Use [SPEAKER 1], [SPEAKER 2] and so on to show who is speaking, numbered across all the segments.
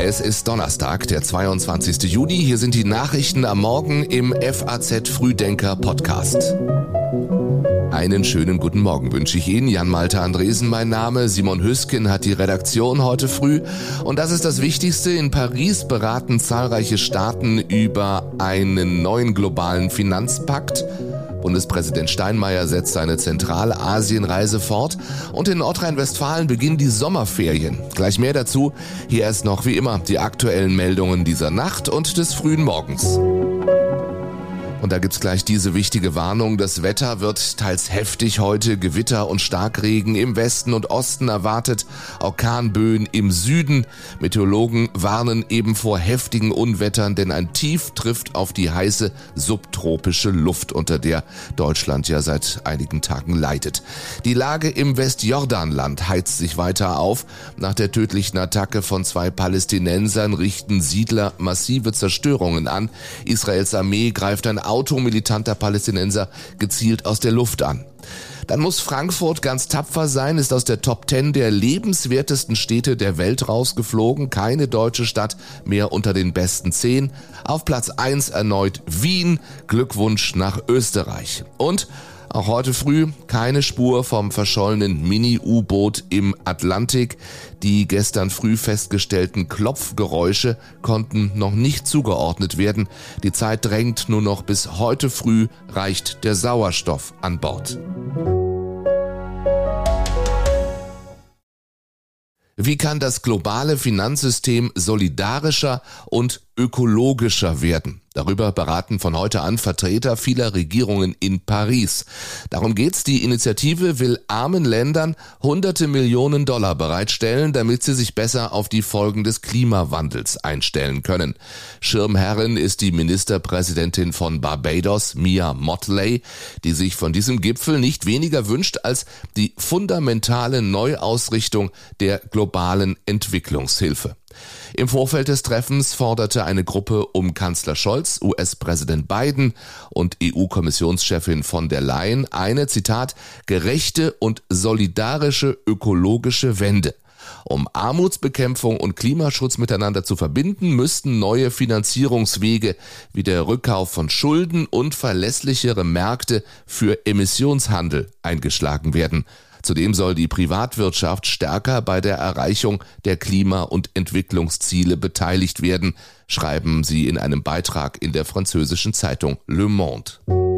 [SPEAKER 1] Es ist Donnerstag, der 22. Juni. Hier sind die Nachrichten am Morgen im FAZ Frühdenker Podcast. Einen schönen guten Morgen wünsche ich Ihnen. Jan-Malte Andresen mein Name. Simon Hüsken hat die Redaktion heute früh. Und das ist das Wichtigste. In Paris beraten zahlreiche Staaten über einen neuen globalen Finanzpakt. Bundespräsident Steinmeier setzt seine Zentralasienreise fort und in Nordrhein-Westfalen beginnen die Sommerferien. Gleich mehr dazu. Hier erst noch wie immer die aktuellen Meldungen dieser Nacht und des frühen Morgens. Und da gibt's gleich diese wichtige Warnung. Das Wetter wird teils heftig heute. Gewitter und Starkregen im Westen und Osten erwartet. Orkanböen im Süden. Meteorologen warnen eben vor heftigen Unwettern, denn ein Tief trifft auf die heiße subtropische Luft, unter der Deutschland ja seit einigen Tagen leidet. Die Lage im Westjordanland heizt sich weiter auf. Nach der tödlichen Attacke von zwei Palästinensern richten Siedler massive Zerstörungen an. Israels Armee greift ein Auto militanter Palästinenser gezielt aus der Luft an. Dann muss Frankfurt ganz tapfer sein, ist aus der Top 10 der lebenswertesten Städte der Welt rausgeflogen. Keine deutsche Stadt mehr unter den besten 10. Auf Platz 1 erneut Wien. Glückwunsch nach Österreich. Und auch heute früh keine Spur vom verschollenen Mini-U-Boot im Atlantik. Die gestern früh festgestellten Klopfgeräusche konnten noch nicht zugeordnet werden. Die Zeit drängt nur noch bis heute früh reicht der Sauerstoff an Bord. Wie kann das globale Finanzsystem solidarischer und ökologischer werden? Darüber beraten von heute an Vertreter vieler Regierungen in Paris. Darum geht's. Die Initiative will armen Ländern hunderte Millionen Dollar bereitstellen, damit sie sich besser auf die Folgen des Klimawandels einstellen können. Schirmherrin ist die Ministerpräsidentin von Barbados, Mia Motley, die sich von diesem Gipfel nicht weniger wünscht als die fundamentale Neuausrichtung der globalen Entwicklungshilfe. Im Vorfeld des Treffens forderte eine Gruppe um Kanzler Scholz, US-Präsident Biden und EU-Kommissionschefin von der Leyen eine, Zitat, gerechte und solidarische ökologische Wende. Um Armutsbekämpfung und Klimaschutz miteinander zu verbinden, müssten neue Finanzierungswege wie der Rückkauf von Schulden und verlässlichere Märkte für Emissionshandel eingeschlagen werden. Zudem soll die Privatwirtschaft stärker bei der Erreichung der Klima- und Entwicklungsziele beteiligt werden, schreiben sie in einem Beitrag in der französischen Zeitung Le Monde.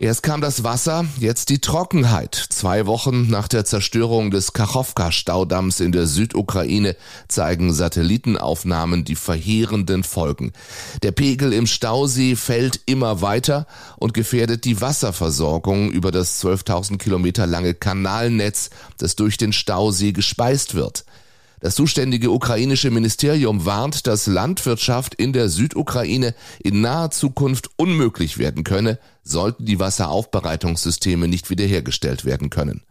[SPEAKER 1] Erst kam das Wasser, jetzt die Trockenheit. Zwei Wochen nach der Zerstörung des Kachowka-Staudamms in der Südukraine zeigen Satellitenaufnahmen die verheerenden Folgen. Der Pegel im Stausee fällt immer weiter und gefährdet die Wasserversorgung über das 12.000 Kilometer lange Kanalnetz, das durch den Stausee gespeist wird. Das zuständige ukrainische Ministerium warnt, dass Landwirtschaft in der Südukraine in naher Zukunft unmöglich werden könne, sollten die Wasseraufbereitungssysteme nicht wiederhergestellt werden können.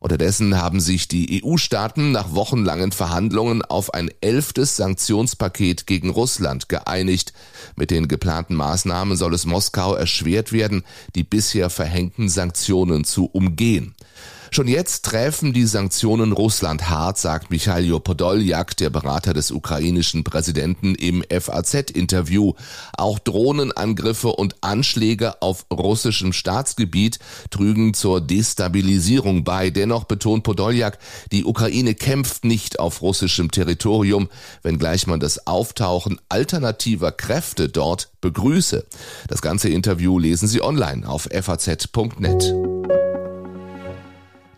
[SPEAKER 1] Unterdessen haben sich die EU-Staaten nach wochenlangen Verhandlungen auf ein elftes Sanktionspaket gegen Russland geeinigt. Mit den geplanten Maßnahmen soll es Moskau erschwert werden, die bisher verhängten Sanktionen zu umgehen. Schon jetzt treffen die Sanktionen Russland hart, sagt Michailo Podoljak, der Berater des ukrainischen Präsidenten im FAZ-Interview. Auch Drohnenangriffe und Anschläge auf russischem Staatsgebiet trügen zur Destabilisierung bei. Dennoch betont Podoljak, die Ukraine kämpft nicht auf russischem Territorium, wenngleich man das Auftauchen alternativer Kräfte dort begrüße. Das ganze Interview lesen Sie online auf faz.net.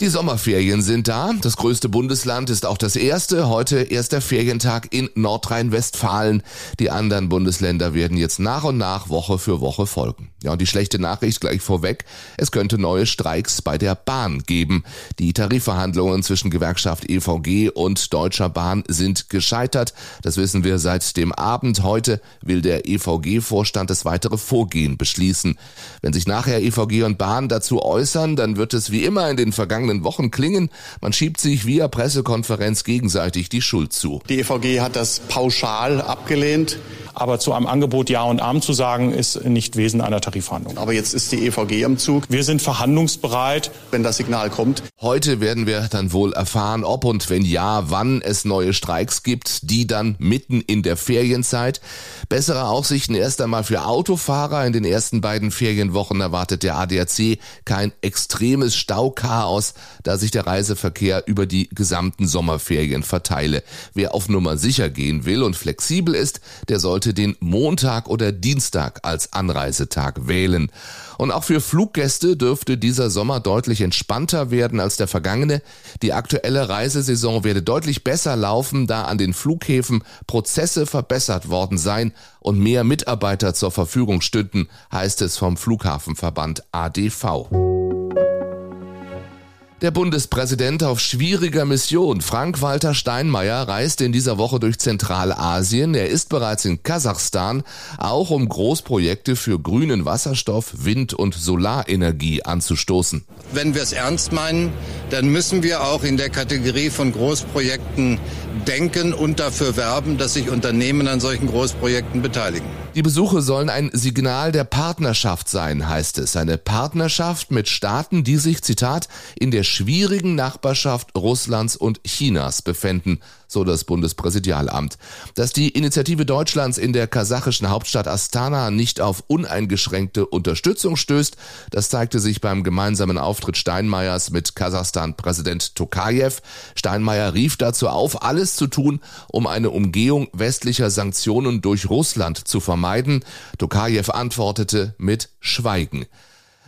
[SPEAKER 1] Die Sommerferien sind da. Das größte Bundesland ist auch das erste. Heute erster Ferientag in Nordrhein-Westfalen. Die anderen Bundesländer werden jetzt nach und nach Woche für Woche folgen. Ja, und die schlechte Nachricht gleich vorweg. Es könnte neue Streiks bei der Bahn geben. Die Tarifverhandlungen zwischen Gewerkschaft EVG und Deutscher Bahn sind gescheitert. Das wissen wir seit dem Abend. Heute will der EVG-Vorstand das weitere Vorgehen beschließen. Wenn sich nachher EVG und Bahn dazu äußern, dann wird es wie immer in den vergangenen vergangenen Wochen klingen. Man schiebt sich via Pressekonferenz gegenseitig die Schuld zu.
[SPEAKER 2] Die EVG hat das pauschal abgelehnt. Aber zu einem Angebot Ja und Arm zu sagen, ist nicht Wesen einer Tarifverhandlung.
[SPEAKER 3] Aber jetzt ist die EVG am Zug.
[SPEAKER 2] Wir sind verhandlungsbereit.
[SPEAKER 3] Wenn das Signal kommt.
[SPEAKER 1] Heute werden wir dann wohl erfahren, ob und wenn ja, wann es neue Streiks gibt, die dann mitten in der Ferienzeit. Bessere Aussichten erst einmal für Autofahrer. In den ersten beiden Ferienwochen erwartet der ADAC kein extremes Stauchaos, da sich der Reiseverkehr über die gesamten Sommerferien verteile. Wer auf Nummer sicher gehen will und flexibel ist, der sollte den Montag oder Dienstag als Anreisetag wählen. Und auch für Fluggäste dürfte dieser Sommer deutlich entspannter werden als der vergangene. Die aktuelle Reisesaison werde deutlich besser laufen, da an den Flughäfen Prozesse verbessert worden seien und mehr Mitarbeiter zur Verfügung stünden, heißt es vom Flughafenverband ADV. Der Bundespräsident auf schwieriger Mission, Frank-Walter Steinmeier, reist in dieser Woche durch Zentralasien. Er ist bereits in Kasachstan, auch um Großprojekte für grünen Wasserstoff, Wind- und Solarenergie anzustoßen.
[SPEAKER 4] Wenn wir es ernst meinen, dann müssen wir auch in der Kategorie von Großprojekten denken und dafür werben, dass sich Unternehmen an solchen Großprojekten beteiligen.
[SPEAKER 1] Die Besuche sollen ein Signal der Partnerschaft sein, heißt es. Eine Partnerschaft mit Staaten, die sich, Zitat, in der schwierigen Nachbarschaft Russlands und Chinas befänden, so das Bundespräsidialamt. Dass die Initiative Deutschlands in der kasachischen Hauptstadt Astana nicht auf uneingeschränkte Unterstützung stößt, das zeigte sich beim gemeinsamen Auftritt Steinmeiers mit Kasachstan-Präsident Tokayev. Steinmeier rief dazu auf, alles zu tun, um eine Umgehung westlicher Sanktionen durch Russland zu vermeiden. Tokayev antwortete mit Schweigen.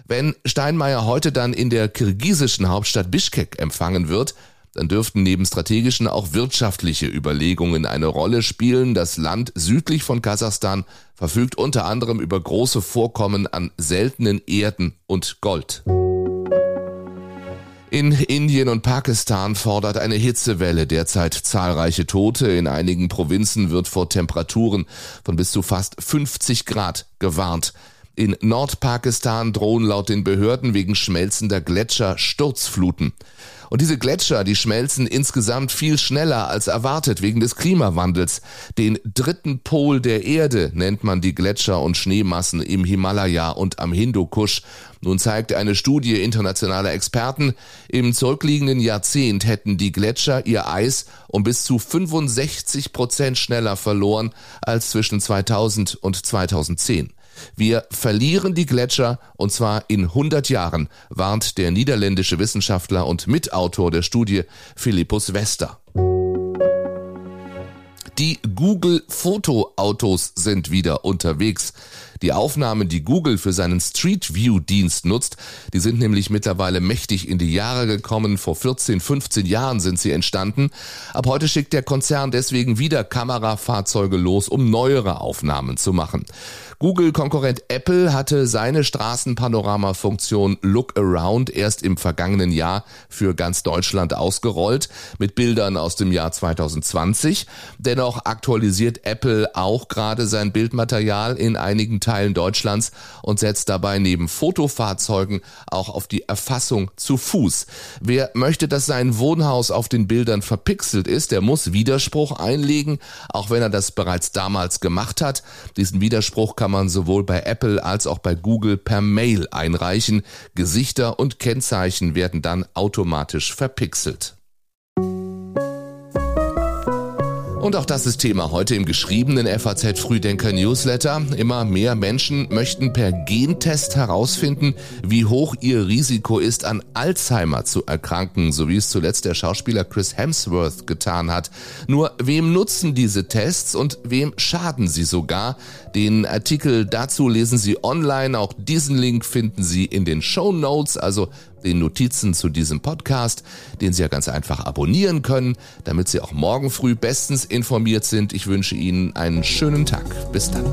[SPEAKER 1] Wenn Steinmeier heute dann in der kirgisischen Hauptstadt Bischkek empfangen wird, dann dürften neben strategischen auch wirtschaftliche Überlegungen eine Rolle spielen. Das Land südlich von Kasachstan verfügt unter anderem über große Vorkommen an seltenen Erden und Gold. In Indien und Pakistan fordert eine Hitzewelle derzeit zahlreiche Tote. In einigen Provinzen wird vor Temperaturen von bis zu fast 50 Grad gewarnt. In Nordpakistan drohen laut den Behörden wegen schmelzender Gletscher Sturzfluten. Und diese Gletscher, die schmelzen insgesamt viel schneller als erwartet wegen des Klimawandels. Den dritten Pol der Erde nennt man die Gletscher und Schneemassen im Himalaya und am Hindukusch. Nun zeigt eine Studie internationaler Experten, im zurückliegenden Jahrzehnt hätten die Gletscher ihr Eis um bis zu 65 Prozent schneller verloren als zwischen 2000 und 2010. Wir verlieren die Gletscher und zwar in 100 Jahren, warnt der niederländische Wissenschaftler und Mitautor der Studie Philippus Wester. Die Google Fotoautos sind wieder unterwegs. Die Aufnahmen, die Google für seinen Street View Dienst nutzt, die sind nämlich mittlerweile mächtig in die Jahre gekommen. Vor 14, 15 Jahren sind sie entstanden. Ab heute schickt der Konzern deswegen wieder Kamerafahrzeuge los, um neuere Aufnahmen zu machen. Google-Konkurrent Apple hatte seine Straßenpanorama-Funktion Look Around erst im vergangenen Jahr für ganz Deutschland ausgerollt, mit Bildern aus dem Jahr 2020. Dennoch aktualisiert Apple auch gerade sein Bildmaterial in einigen Teilen Deutschlands und setzt dabei neben Fotofahrzeugen auch auf die Erfassung zu Fuß. Wer möchte, dass sein Wohnhaus auf den Bildern verpixelt ist, der muss Widerspruch einlegen, auch wenn er das bereits damals gemacht hat. Diesen Widerspruch kann man sowohl bei Apple als auch bei Google per Mail einreichen. Gesichter und Kennzeichen werden dann automatisch verpixelt. Und auch das ist Thema heute im geschriebenen FAZ Frühdenker Newsletter. Immer mehr Menschen möchten per Gentest herausfinden, wie hoch ihr Risiko ist, an Alzheimer zu erkranken, so wie es zuletzt der Schauspieler Chris Hemsworth getan hat. Nur wem nutzen diese Tests und wem schaden sie sogar? Den Artikel dazu lesen Sie online. Auch diesen Link finden Sie in den Show Notes. Also den Notizen zu diesem Podcast, den Sie ja ganz einfach abonnieren können, damit Sie auch morgen früh bestens informiert sind. Ich wünsche Ihnen einen schönen Tag. Bis dann.